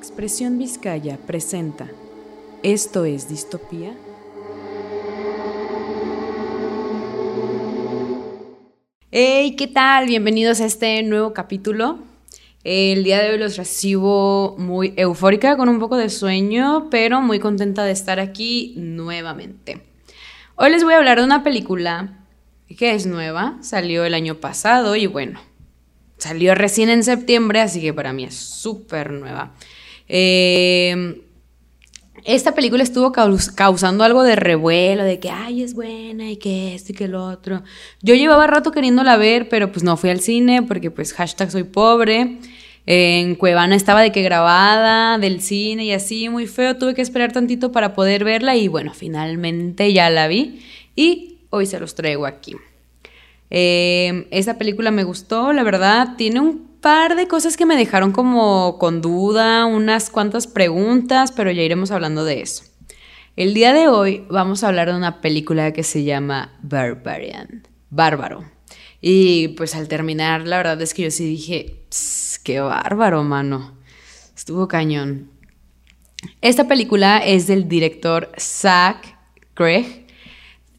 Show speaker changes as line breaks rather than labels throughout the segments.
Expresión Vizcaya presenta ¿Esto es distopía? Hey, ¿qué tal? Bienvenidos a este nuevo capítulo. El día de hoy los recibo muy eufórica, con un poco de sueño, pero muy contenta de estar aquí nuevamente. Hoy les voy a hablar de una película que es nueva, salió el año pasado y bueno, salió recién en septiembre, así que para mí es súper nueva. Eh, esta película estuvo causando algo de revuelo, de que, ay, es buena y que esto y que lo otro. Yo llevaba rato queriéndola ver, pero pues no fui al cine porque pues hashtag soy pobre. En Cuevana estaba de que grabada del cine y así, muy feo. Tuve que esperar tantito para poder verla y bueno, finalmente ya la vi y hoy se los traigo aquí. Eh, esta película me gustó, la verdad, tiene un par de cosas que me dejaron como con duda, unas cuantas preguntas, pero ya iremos hablando de eso. El día de hoy vamos a hablar de una película que se llama Barbarian, Bárbaro. Y pues al terminar, la verdad es que yo sí dije, qué bárbaro, mano. Estuvo cañón. Esta película es del director Zach Craig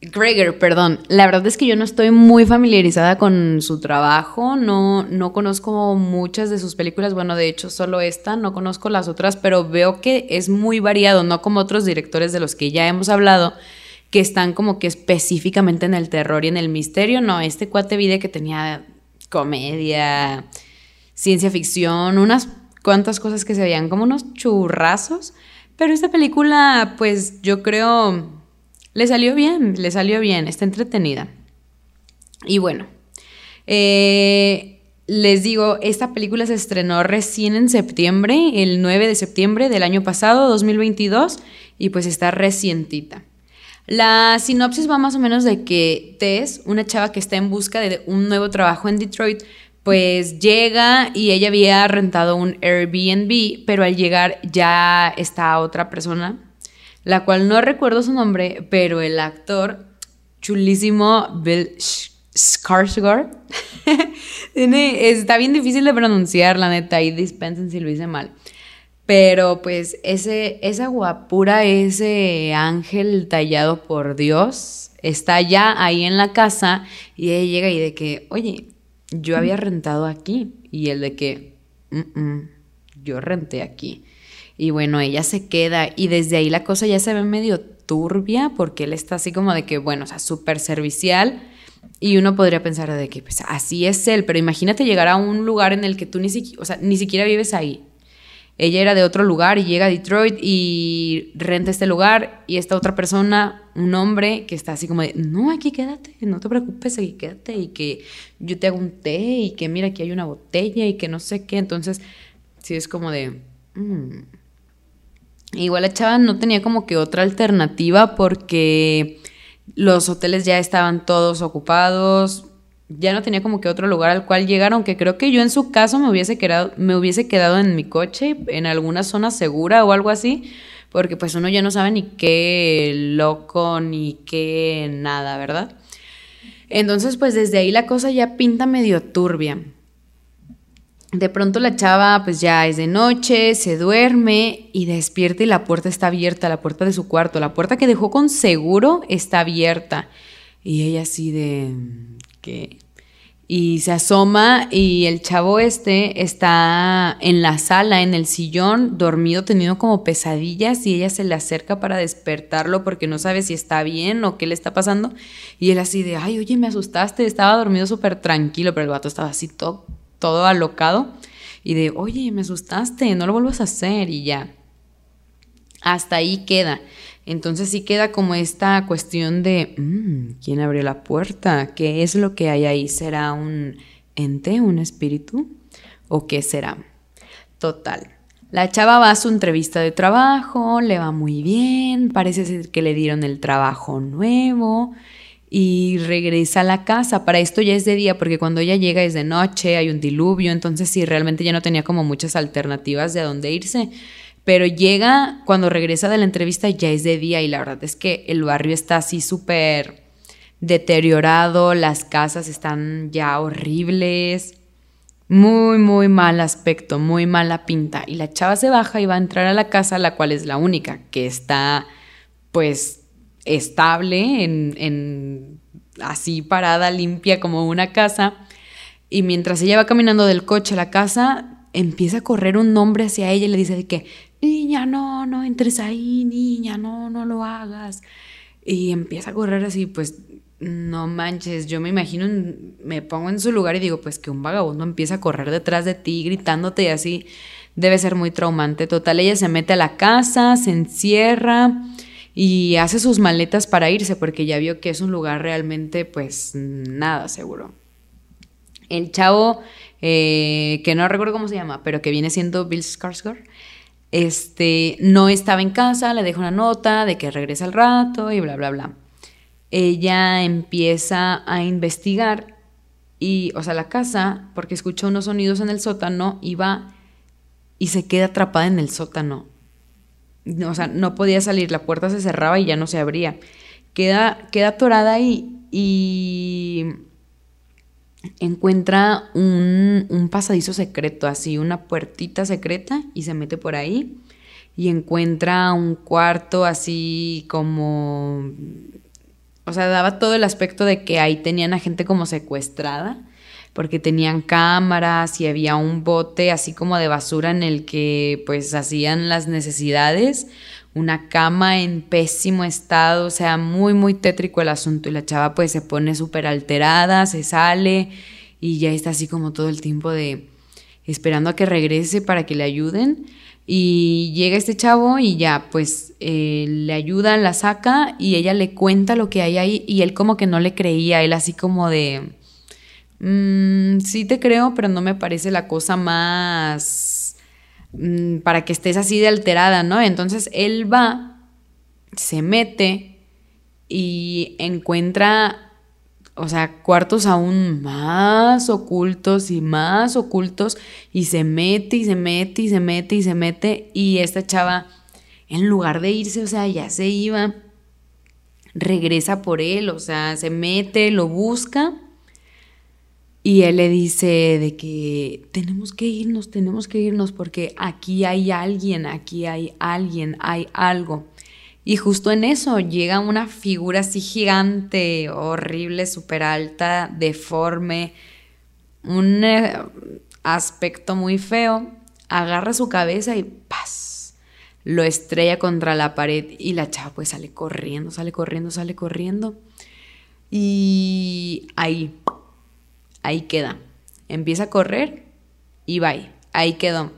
Gregor, perdón. La verdad es que yo no estoy muy familiarizada con su trabajo, no, no conozco muchas de sus películas, bueno, de hecho solo esta, no conozco las otras, pero veo que es muy variado, no como otros directores de los que ya hemos hablado, que están como que específicamente en el terror y en el misterio, no, este cuate vide que tenía comedia, ciencia ficción, unas cuantas cosas que se veían como unos churrazos, pero esta película, pues yo creo le salió bien, le salió bien, está entretenida. Y bueno, eh, les digo, esta película se estrenó recién en septiembre, el 9 de septiembre del año pasado, 2022, y pues está recientita. La sinopsis va más o menos de que Tess, una chava que está en busca de un nuevo trabajo en Detroit, pues llega y ella había rentado un Airbnb, pero al llegar ya está otra persona la cual no recuerdo su nombre, pero el actor chulísimo Bill Skarsgård está bien difícil de pronunciar, la neta, y dispensen si lo hice mal. Pero pues ese, esa guapura, ese ángel tallado por Dios, está ya ahí en la casa y ella llega y de que, oye, yo había rentado aquí. Y él de que, yo renté aquí. Y bueno, ella se queda y desde ahí la cosa ya se ve medio turbia porque él está así como de que, bueno, o sea, súper servicial. Y uno podría pensar de que, pues, así es él, pero imagínate llegar a un lugar en el que tú ni, siquiera, o sea, ni siquiera vives ahí. Ella era de otro lugar y llega a Detroit y renta este lugar y esta otra persona, un hombre que está así como de, no, aquí quédate, no te preocupes, aquí quédate y que yo te hago un té y que mira, aquí hay una botella y que no sé qué. Entonces, sí es como de... Mm, Igual la chava no tenía como que otra alternativa porque los hoteles ya estaban todos ocupados, ya no tenía como que otro lugar al cual llegar, aunque creo que yo en su caso me hubiese quedado, me hubiese quedado en mi coche, en alguna zona segura o algo así, porque pues uno ya no sabe ni qué loco ni qué nada, ¿verdad? Entonces pues desde ahí la cosa ya pinta medio turbia. De pronto la chava pues ya es de noche, se duerme y despierta y la puerta está abierta, la puerta de su cuarto, la puerta que dejó con seguro está abierta. Y ella así de ¿qué? Y se asoma y el chavo este está en la sala, en el sillón, dormido, teniendo como pesadillas y ella se le acerca para despertarlo porque no sabe si está bien o qué le está pasando. Y él así de, ay, oye, me asustaste, estaba dormido súper tranquilo, pero el gato estaba así todo todo alocado y de, oye, me asustaste, no lo vuelvas a hacer y ya. Hasta ahí queda. Entonces sí queda como esta cuestión de, mm, ¿quién abrió la puerta? ¿Qué es lo que hay ahí? ¿Será un ente, un espíritu? ¿O qué será? Total. La chava va a su entrevista de trabajo, le va muy bien, parece ser que le dieron el trabajo nuevo y regresa a la casa. Para esto ya es de día, porque cuando ella llega es de noche, hay un diluvio, entonces sí, realmente ya no tenía como muchas alternativas de a dónde irse. Pero llega, cuando regresa de la entrevista ya es de día y la verdad es que el barrio está así súper deteriorado, las casas están ya horribles, Muy, muy mal aspecto, muy mala pinta. Y la chava se baja y va a entrar a la casa, la cual es la única que está, pues, estable, en, en así parada, limpia como una casa. Y mientras ella va caminando del coche a la casa, empieza a correr un hombre hacia ella y le dice que, niña, no, no entres ahí, niña, no, no lo hagas. Y empieza a correr así, pues no manches, yo me imagino, me pongo en su lugar y digo, pues que un vagabundo empieza a correr detrás de ti gritándote y así debe ser muy traumante. Total, ella se mete a la casa, se encierra y hace sus maletas para irse porque ya vio que es un lugar realmente pues nada seguro. El chavo, eh, que no recuerdo cómo se llama, pero que viene siendo Bill Skarsgård, este, no estaba en casa, le deja una nota de que regresa al rato y bla, bla, bla ella empieza a investigar y, o sea, la casa, porque escucha unos sonidos en el sótano y va y se queda atrapada en el sótano. O sea, no podía salir, la puerta se cerraba y ya no se abría. Queda, queda atorada ahí y encuentra un, un pasadizo secreto, así, una puertita secreta y se mete por ahí y encuentra un cuarto así como o sea, daba todo el aspecto de que ahí tenían a gente como secuestrada, porque tenían cámaras y había un bote así como de basura en el que pues hacían las necesidades, una cama en pésimo estado, o sea, muy, muy tétrico el asunto. Y la chava pues se pone súper alterada, se sale y ya está así como todo el tiempo de esperando a que regrese para que le ayuden. Y llega este chavo y ya, pues eh, le ayuda, la saca y ella le cuenta lo que hay ahí y él como que no le creía, él así como de, mm, sí te creo, pero no me parece la cosa más mm, para que estés así de alterada, ¿no? Entonces él va, se mete y encuentra o sea, cuartos aún más ocultos y más ocultos y se mete y se mete y se mete y se mete y esta chava, en lugar de irse, o sea, ya se iba, regresa por él, o sea, se mete, lo busca y él le dice de que tenemos que irnos, tenemos que irnos porque aquí hay alguien, aquí hay alguien, hay algo. Y justo en eso llega una figura así gigante, horrible, súper alta, deforme, un eh, aspecto muy feo, agarra su cabeza y ¡paz! Lo estrella contra la pared y la chava pues sale corriendo, sale corriendo, sale corriendo. Y ahí, ahí queda. Empieza a correr y ahí, ahí quedó.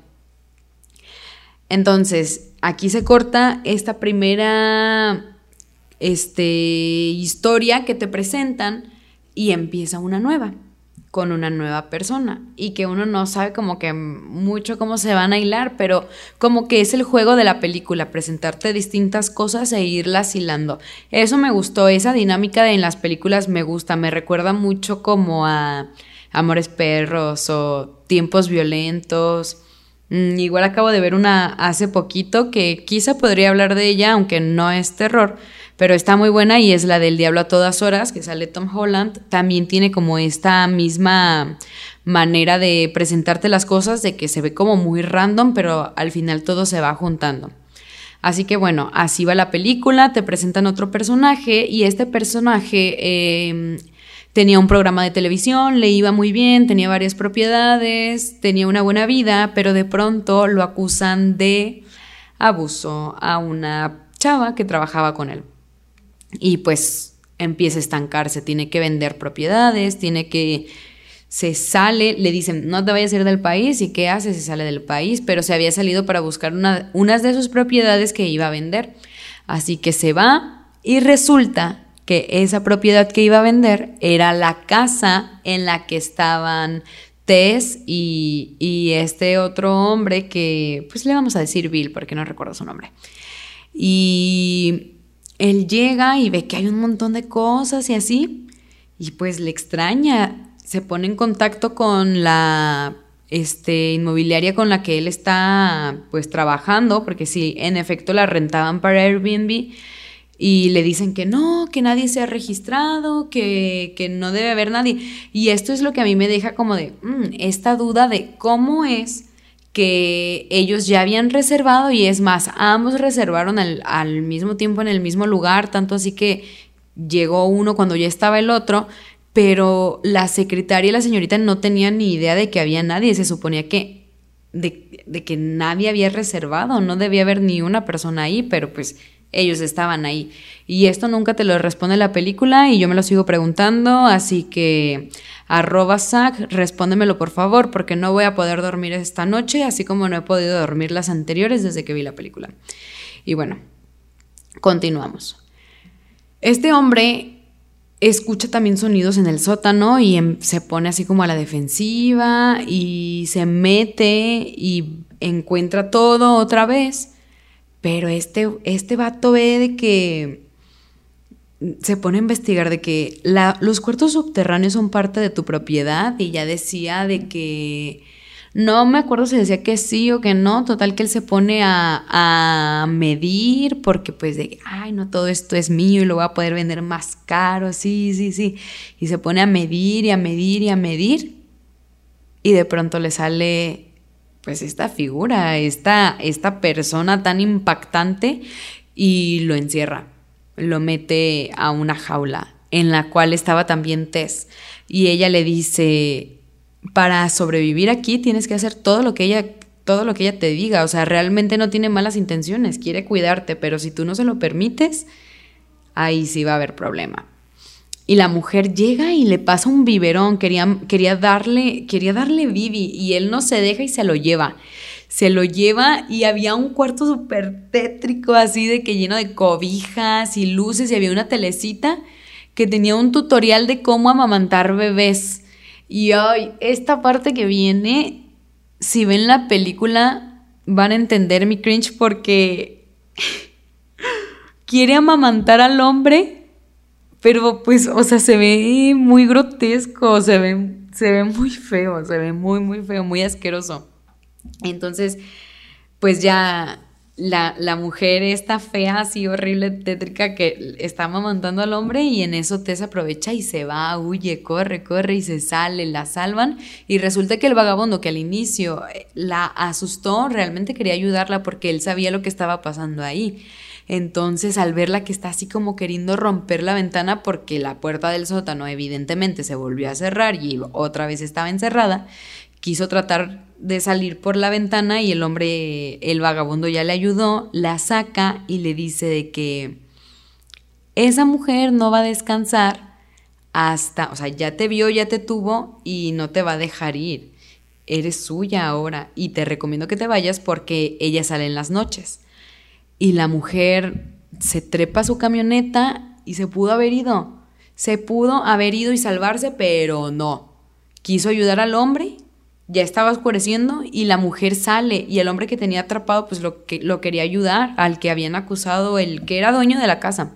Entonces, aquí se corta esta primera este, historia que te presentan y empieza una nueva con una nueva persona y que uno no sabe como que mucho cómo se van a hilar, pero como que es el juego de la película, presentarte distintas cosas e irlas hilando. Eso me gustó, esa dinámica de en las películas me gusta, me recuerda mucho como a Amores Perros o Tiempos Violentos Mm, igual acabo de ver una hace poquito que quizá podría hablar de ella, aunque no es terror, pero está muy buena y es la del Diablo a todas horas, que sale Tom Holland. También tiene como esta misma manera de presentarte las cosas, de que se ve como muy random, pero al final todo se va juntando. Así que bueno, así va la película, te presentan otro personaje y este personaje em, tenía un programa de televisión, le iba muy bien, tenía varias propiedades, tenía una buena vida, pero de pronto lo acusan de abuso a una chava que trabajaba con él. Y pues empieza a estancarse, tiene que vender propiedades, tiene que... Se sale, le dicen, no te vayas a ir del país, ¿y qué hace? Se sale del país, pero se había salido para buscar una, unas de sus propiedades que iba a vender. Así que se va y resulta que esa propiedad que iba a vender era la casa en la que estaban Tess y, este otro hombre que, pues le vamos a decir Bill porque no recuerdo su nombre. Y él llega y ve que hay un montón de cosas y así, y pues le extraña, se pone en contacto con la este, inmobiliaria con la que él está pues trabajando, porque sí, en efecto la rentaban para Airbnb, y le dicen que no, que nadie se ha registrado, que, que no debe haber nadie. Y esto es lo que a mí me deja como de mm, esta duda de cómo es que ellos ya habían reservado y es más, ambos reservaron al, al mismo tiempo en el mismo lugar, tanto así que llegó uno cuando ya estaba el otro, pero la secretaria y la señorita no tenían ni idea de que había nadie, se suponía que de, de, que nadie había reservado, no debía haber ni una persona ahí, pero pues ellos estaban ahí. Y esto nunca te lo responde la película y yo me lo sigo preguntando, así que arroba Zach, respóndemelo por favor, porque no voy a poder dormir esta noche, así como no he podido dormir las anteriores desde que vi la película. Y bueno, continuamos. Este hombre escucha también sonidos en el sótano y em, se pone así como a la defensiva y se mete y encuentra todo otra vez pero este, este vato ve de que se pone a investigar de que los cuartos subterráneos son parte de tu propiedad y ya decía de que no me acuerdo si decía que sí o que no, total que él se pone a, a, medir porque pues de, ay no, todo esto es mío y lo voy a poder vender más caro, sí, sí, sí, y se pone a medir y a medir y a medir y de pronto le sale pues esta figura, esta, esta persona tan impactante y lo encierra, lo mete a una jaula en la cual estaba también Tess y ella le dice, para sobrevivir aquí tienes que hacer todo lo que ella todo lo que ella te diga, o sea, realmente no tiene malas intenciones, quiere cuidarte, pero si tú no se lo permites, ahí sí va a haber problema. Y la mujer llega y le pasa un biberón, quería, quería, darle, quería darle bibi y él no se deja y se lo lleva. Se lo lleva y había un cuarto súper tétrico así de que lleno de cobijas y luces y había una telecita que tenía un tutorial de cómo amamantar bebés. Y ay, esta parte que viene, si ven la película van a entender mi cringe porque quiere amamantar al hombre pero pues, o sea, se ve muy grotesco, se ve, se ve muy feo, se ve muy, muy feo, muy asqueroso. Entonces, pues ya la, la, mujer está fea, así horrible, tétrica, que está amamantando al hombre y en eso Tess aprovecha y se va, huye, corre, corre y se sale, la salvan y resulta que el vagabundo que al inicio eh, la asustó, realmente quería ayudarla porque él sabía lo que estaba pasando ahí. Entonces, al verla que está así como queriendo romper la ventana porque la puerta del sótano evidentemente se volvió a cerrar y otra vez estaba encerrada, quiso tratar de salir por la ventana y el hombre, el vagabundo ya le ayudó, la saca y le dice de que esa mujer no va a descansar hasta, o sea, ya te vio, ya te tuvo y no te va a dejar ir. Eres suya ahora y te recomiendo que te vayas porque ella sale en las noches y la mujer se trepa a su camioneta y se pudo haber ido. Se pudo haber ido y salvarse, pero no. Quiso ayudar al hombre, ya estaba oscureciendo y la mujer sale y el hombre que tenía atrapado pues lo, que, lo quería ayudar al que habían acusado el que era dueño de la casa.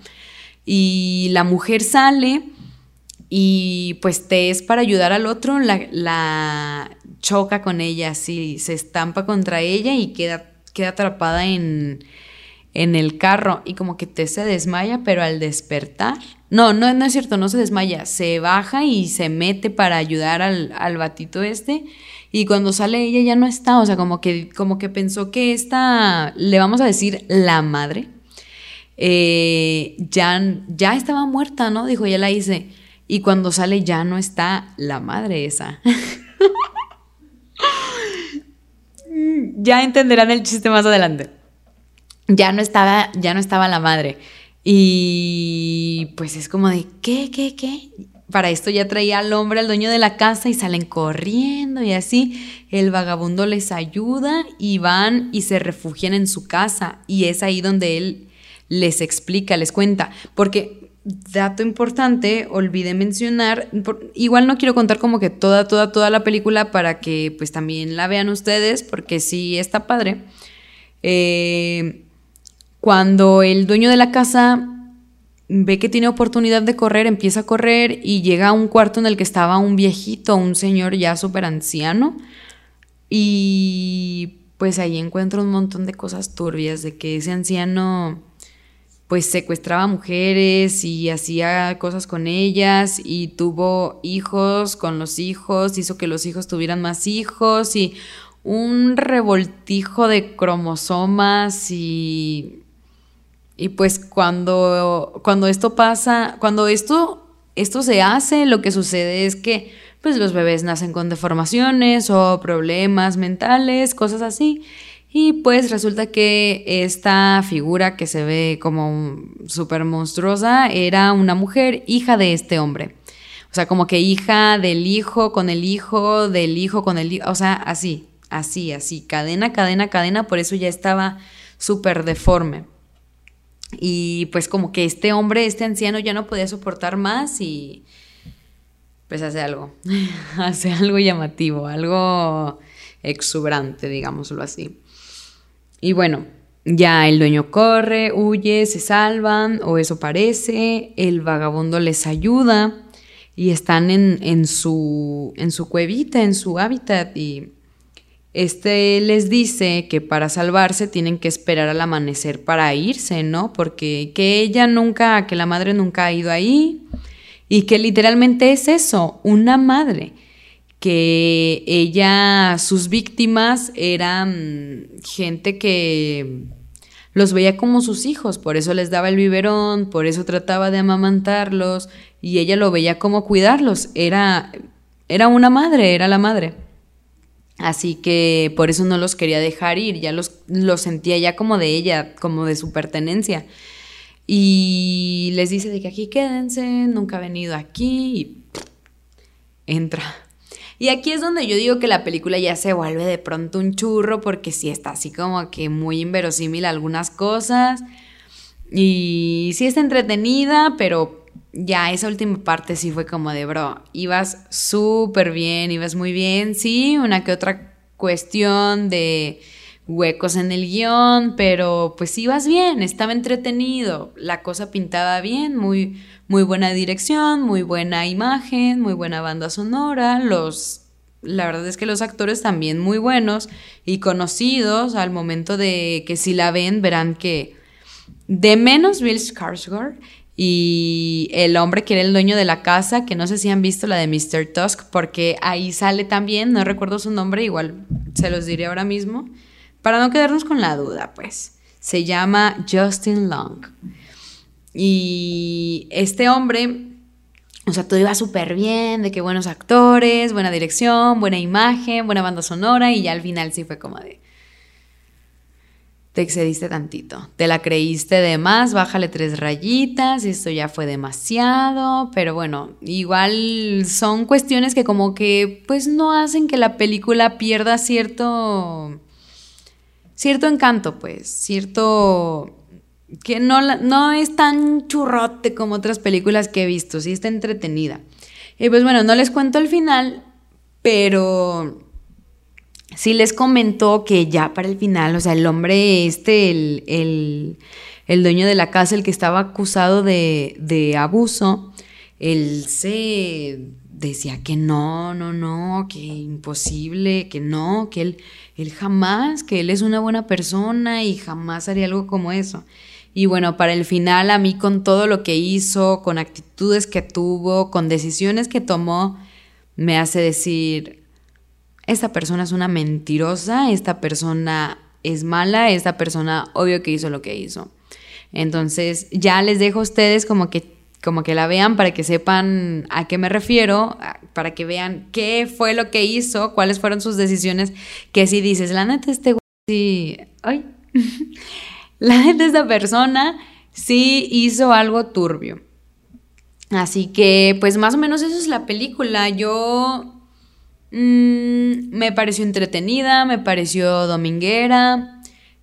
Y la mujer sale y pues te es para ayudar al otro, la, choca con ella, así se estampa contra ella y queda, queda atrapada en, en el carro y como que te se desmaya, pero al despertar, no, no, no es cierto, no se desmaya, se baja y se mete para ayudar al, al batito este y cuando sale ella ya no está, o sea, como que, como que pensó que esta, le vamos a decir la madre, eh, ya, ya estaba muerta, ¿no? Dijo, ya la hice. Y cuando sale ya no está la madre esa. ya entenderán el chiste más adelante ya no estaba, ya no estaba la madre. Y pues es como de, ¿qué, qué, qué? Para esto ya traía al hombre, al dueño de la casa, y salen corriendo y así. El vagabundo les ayuda y van y se refugian en su casa. Y es ahí donde él les explica, les cuenta. Porque, dato importante, olvidé mencionar, igual no quiero contar como que toda, toda, toda la película para que pues también la vean ustedes, porque sí está padre. Eh, cuando el dueño de la casa ve que tiene oportunidad de correr, empieza a correr y llega a un cuarto en el que estaba un viejito, un señor ya súper anciano. Y pues ahí encuentra un montón de cosas turbias, de que ese anciano pues secuestraba mujeres y hacía cosas con ellas y tuvo hijos con los hijos, hizo que los hijos tuvieran más hijos y un revoltijo de cromosomas y y pues cuando cuando esto pasa, cuando esto esto se hace, lo que sucede es que pues los bebés nacen con deformaciones o problemas mentales, cosas así. Y pues resulta que esta figura que se ve como súper monstruosa era una mujer hija de este hombre. O sea, como que hija del hijo con el hijo, del hijo con el hijo, o sea, así, así, así, cadena, cadena, cadena, por eso ya estaba súper deforme. Y pues como que este hombre, este anciano ya no podía soportar más y pues hace algo, hace algo llamativo, algo exuberante, digámoslo así. Y bueno, ya el dueño corre, huye, se salvan, o eso parece, el vagabundo les ayuda y están en, su, en su cuevita, en su hábitat y este les dice que para salvarse tienen que esperar al amanecer para irse, ¿no? Porque que ella nunca, que la madre nunca ha ido ahí y que literalmente es eso, una madre que ella, sus víctimas eran gente que los veía como sus hijos, por eso les daba el biberón, por eso trataba de amamantarlos y ella lo veía como cuidarlos, era, era una madre, era la madre. Así que por eso no los quería dejar ir, ya los, sentía ya como de ella, como de su pertenencia. Y les dice de que aquí quédense, nunca ha venido aquí y entra y aquí es donde yo digo que la película ya se vuelve de pronto un churro porque sí está así como que muy inverosímil algunas cosas. Y sí está entretenida, pero ya esa última parte sí fue como de, bro, ibas súper bien, ibas muy bien. Sí, una que otra cuestión de huecos en el guion, pero pues ibas bien, estaba entretenido, la cosa pintaba bien, muy, muy buena dirección, muy buena imagen, muy buena banda sonora, los la verdad es que los actores también muy buenos y conocidos al momento de que si la ven verán que de menos Bill Skarsgård y el hombre que era el dueño de la casa, que no sé si han visto la de Mr. Tusk, porque ahí sale también, no recuerdo su nombre, igual se los diré ahora mismo, para no quedarnos con la duda, pues. Se llama Justin Long. Y este hombre, o sea, todo iba súper bien, de que buenos actores, buena dirección, buena imagen, buena banda sonora, y ya al final sí fue como de... Te excediste tantito, te la creíste de más, bájale tres rayitas, esto ya fue demasiado, pero bueno, igual son cuestiones que como que pues no hacen que la película pierda cierto cierto encanto, pues, cierto que no, no es tan churrote como otras películas que he visto, sí está entretenida. Y pues bueno, no les cuento el final, pero sí les comentó que ya para el final, o sea, el hombre este, el, dueño de la casa, el que estaba acusado de, de abuso, él se decía que no, no, no, que imposible, que no, que él, él jamás, que él es una buena persona y jamás haría algo como eso. Y bueno, para el final a mí con todo lo que hizo, con actitudes que tuvo, con decisiones que tomó, me hace decir, esta persona es una mentirosa, esta persona es mala, esta persona obvio que hizo lo que hizo. Entonces ya les dejo a ustedes como que, como que la vean para que sepan a qué me refiero, para que vean qué fue lo que hizo, cuáles fueron sus decisiones, que si dices, la neta este güey, sí, ay. la de esta persona sí hizo algo turbio. Así que, pues más o menos eso es la película. Yo mm, me pareció entretenida, me pareció dominguera.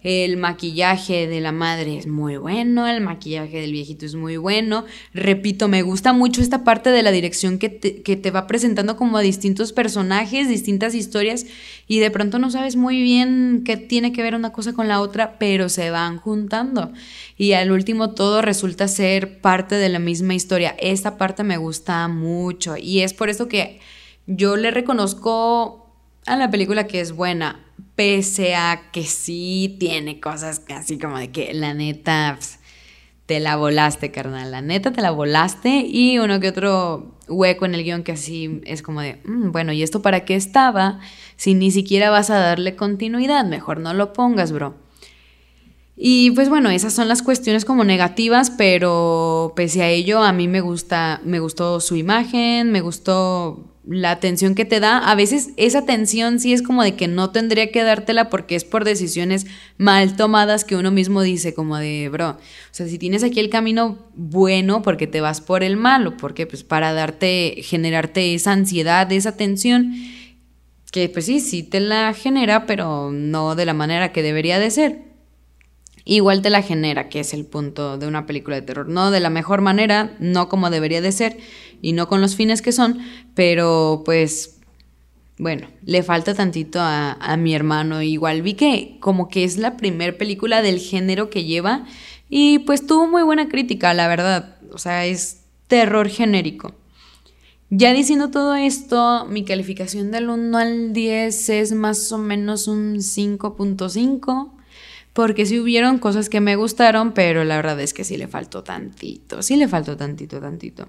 El maquillaje de la madre es muy bueno, el maquillaje del viejito es muy bueno. Repito, me gusta mucho esta parte de la dirección que te, va presentando como a distintos personajes, distintas historias y de pronto no sabes muy bien qué tiene que ver una cosa con la otra, pero se van juntando. Y al último todo resulta ser parte de la misma historia. Esta parte me gusta mucho y es por eso que yo le reconozco a la película que es buena pese a que sí tiene cosas así como de que la neta pues, te la volaste, carnal. La neta te la volaste y uno que otro hueco en el guion que así es como de, mm, bueno, ¿y esto para qué estaba? Si ni siquiera vas a darle continuidad, mejor no lo pongas, bro. Y pues bueno, esas son las cuestiones como negativas, pero pese a ello a mí me gusta, me gustó su imagen, me gustó la atención que te da. A veces esa atención sí es como de que no tendría que dártela porque es por decisiones mal tomadas que uno mismo dice como de, bro, o sea, si tienes aquí el camino bueno porque te vas por el malo, porque pues para darte, generarte esa ansiedad, esa tensión, que pues sí, sí te la genera, pero no de la manera que debería de ser igual te la genera, que es el punto de una película de terror. No de la mejor manera, no como debería de ser y no con los fines que son, pero pues bueno, le falta tantito a, mi hermano. Igual vi que como que es la primer película del género que lleva y pues tuvo muy buena crítica, la verdad. O sea, es terror genérico. Ya diciendo todo esto, mi calificación del 1 al 10 es más o menos un 5.5 porque sí hubieron cosas que me gustaron, pero la verdad es que sí le faltó tantito, sí le faltó tantito, tantito.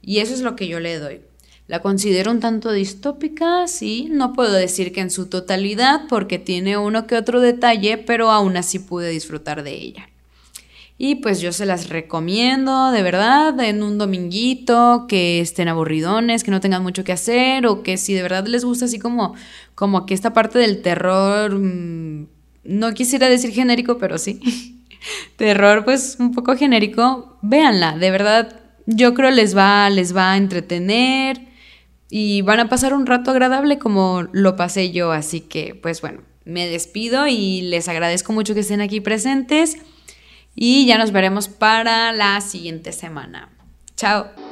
Y eso es lo que yo le doy. La considero un tanto distópica, sí, no puedo decir que en su totalidad, porque tiene uno que otro detalle, pero aún así pude disfrutar de ella. Y pues yo se las recomiendo, de verdad, en un dominguito, que estén aburridones, que no tengan mucho que hacer, o que si de verdad les gusta así como, como que esta parte del terror... Mm, no quisiera decir genérico, pero sí. Terror, pues un poco genérico. Véanla, de verdad, yo creo les va, les va a entretener y van a pasar un rato agradable como lo pasé yo. Así que, pues bueno, me despido y les agradezco mucho que estén aquí presentes y ya nos veremos para la siguiente semana. Chao.